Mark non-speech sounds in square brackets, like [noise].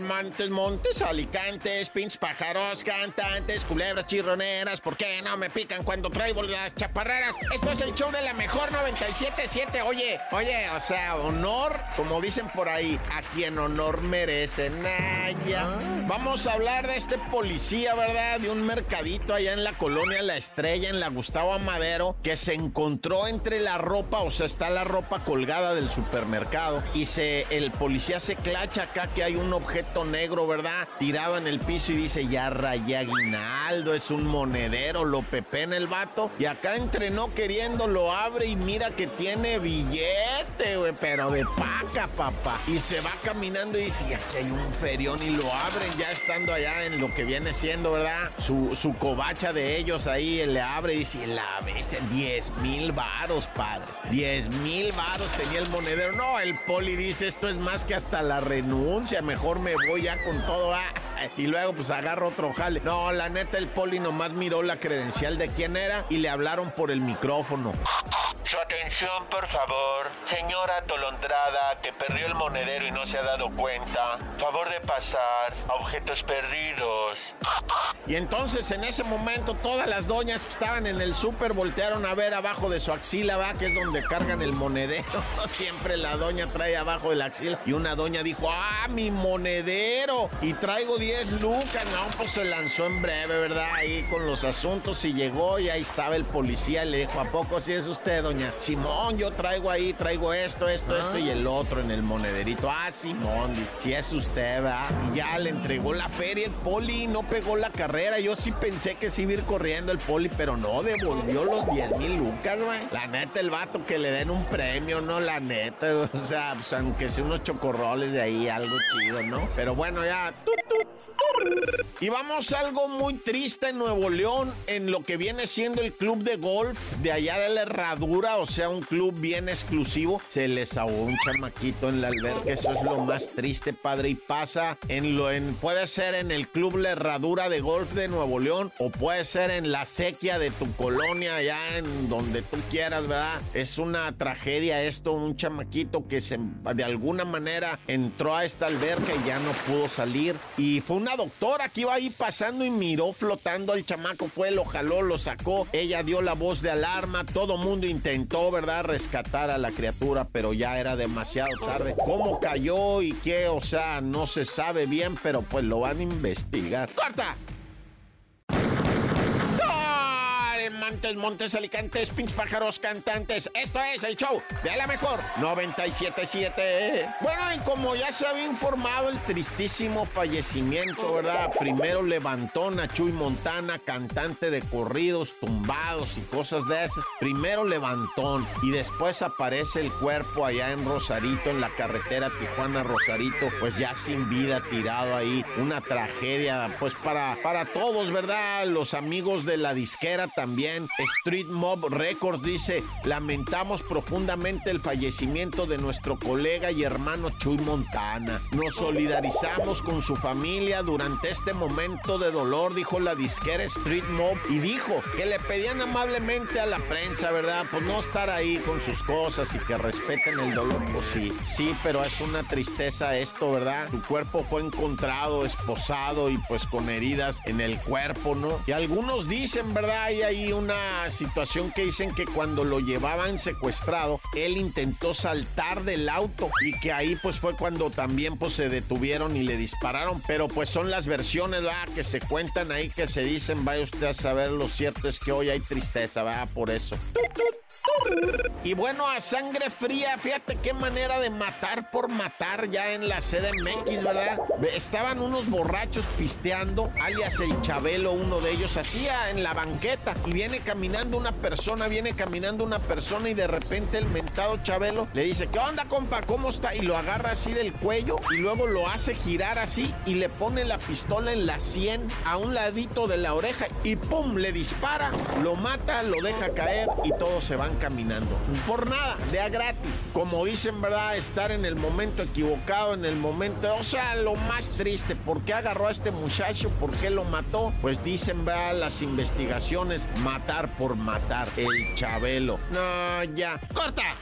Montes, Montes, Alicantes, pinches pájaros, cantantes, culebras chirroneras, ¿por qué no me pican cuando traigo las chaparreras? Esto es el show de la mejor 97.7. Oye, oye, o sea, honor, como dicen por ahí, a quien honor merece. Naya. Ah. Vamos a hablar de este policía, ¿verdad? De un mercadito allá en la colonia La Estrella, en la Gustavo Amadero, que se encontró entre la ropa, o sea, está la ropa colgada del supermercado, y se, el policía se clacha acá que hay un objeto negro, ¿verdad? Tirado en el piso y dice, ya raya aguinaldo, es un monedero, lo en el vato, y acá entrenó queriendo, lo abre y mira que tiene billete, güey, pero de paca, papá. Y se va caminando y dice, aquí hay un ferión y lo abren ya estando allá en lo que viene siendo, ¿verdad? Su, su covacha de ellos ahí, le abre y dice, la bestia, 10 mil varos, padre. 10 mil varos tenía el monedero. No, el poli dice, esto es más que hasta la renuncia, mejor me voy ya con todo. Ah, y luego pues agarro otro jale. No, la neta el poli nomás miró la credencial de quién era y le hablaron por el micrófono. Su atención, por favor. Señora Tolondrada, que perdió el monedero y no se ha dado cuenta. Favor de pasar. Objetos perdidos. Y entonces en ese momento todas las doñas que estaban en el súper voltearon a ver abajo de su axila, va, que es donde cargan el monedero. [laughs] Siempre la doña trae abajo de la axila. Y una doña dijo, ah, mi monedero. Y traigo 10 lucas. No, pues se lanzó en breve, ¿verdad? Ahí con los asuntos y llegó y ahí estaba el policía. Le dijo, ¿a poco si es usted, doña? Simón, yo traigo ahí, traigo esto, esto, esto y el otro en el monederito. Ah, Simón, si es usted, va. Y ya le entregó la feria el poli, no pegó la carrera. Yo sí pensé que sí iba a ir corriendo el poli, pero no, devolvió los 10 mil lucas, güey. La neta, el vato que le den un premio, ¿no? La neta, [laughs] o sea, pues, aunque sea unos chocorroles de ahí, algo chido, ¿no? Pero bueno, ya. Y vamos a algo muy triste en Nuevo León, en lo que viene siendo el club de golf de allá de la Herradura, o sea, un club bien exclusivo. Se les ahogó un chamaquito en la alberca, eso es lo más triste, padre. Y pasa en lo en, puede ser en el club La de golf de Nuevo León, o puede ser en la sequía de tu colonia, allá en donde tú quieras, ¿verdad? Es una tragedia esto, un chamaquito que se, de alguna manera entró a esta alberca y ya no pudo salir. Y fue una doctora que iba ahí pasando y miró flotando al chamaco, fue, lo jaló, lo sacó. Ella dio la voz de alarma, todo mundo intentó, ¿verdad?, rescatar a la criatura, pero ya era demasiado tarde. ¿Cómo cayó y qué? O sea, no se sabe bien, pero pues lo van a investigar. ¡Corta! Montes, Montes, Alicantes, pinches pájaros cantantes. Esto es el show de la mejor 977. Bueno, y como ya se había informado el tristísimo fallecimiento, ¿verdad? Primero levantó a Chuy Montana, cantante de corridos, tumbados y cosas de esas. Primero levantón y después aparece el cuerpo allá en Rosarito, en la carretera Tijuana-Rosarito, pues ya sin vida, tirado ahí. Una tragedia, pues para, para todos, ¿verdad? Los amigos de la disquera también Street Mob Records dice, lamentamos profundamente el fallecimiento de nuestro colega y hermano Chuy Montana. Nos solidarizamos con su familia durante este momento de dolor, dijo la disquera Street Mob, y dijo que le pedían amablemente a la prensa, ¿verdad? Pues no estar ahí con sus cosas y que respeten el dolor. Pues sí, sí, pero es una tristeza esto, ¿verdad? Su cuerpo fue encontrado esposado y pues con heridas en el cuerpo, ¿no? Y algunos dicen, ¿verdad? Hay ahí un una situación que dicen que cuando lo llevaban secuestrado, él intentó saltar del auto y que ahí pues fue cuando también pues se detuvieron y le dispararon. Pero pues son las versiones, ¿verdad? Que se cuentan ahí, que se dicen, vaya usted a saber, lo cierto es que hoy hay tristeza, ¿verdad? Por eso. Y bueno, a sangre fría, fíjate qué manera de matar por matar ya en la CDMX, ¿verdad? Estaban unos borrachos pisteando, alias el Chabelo, uno de ellos, hacía en la banqueta y viene caminando una persona, viene caminando una persona y de repente el mentado Chabelo le dice, ¿qué onda, compa? ¿Cómo está? Y lo agarra así del cuello y luego lo hace girar así y le pone la pistola en la sien a un ladito de la oreja y ¡pum! le dispara, lo mata, lo deja caer y todos se van caminando. Por nada, de a gratis. Como dicen, ¿verdad? Estar en el momento equivocado, en el momento, o sea, lo más triste, ¿por qué agarró a este muchacho? ¿Por qué lo mató? Pues dicen, ¿verdad? Las investigaciones, matar por matar, el Chabelo. No, ya. ¡Corta!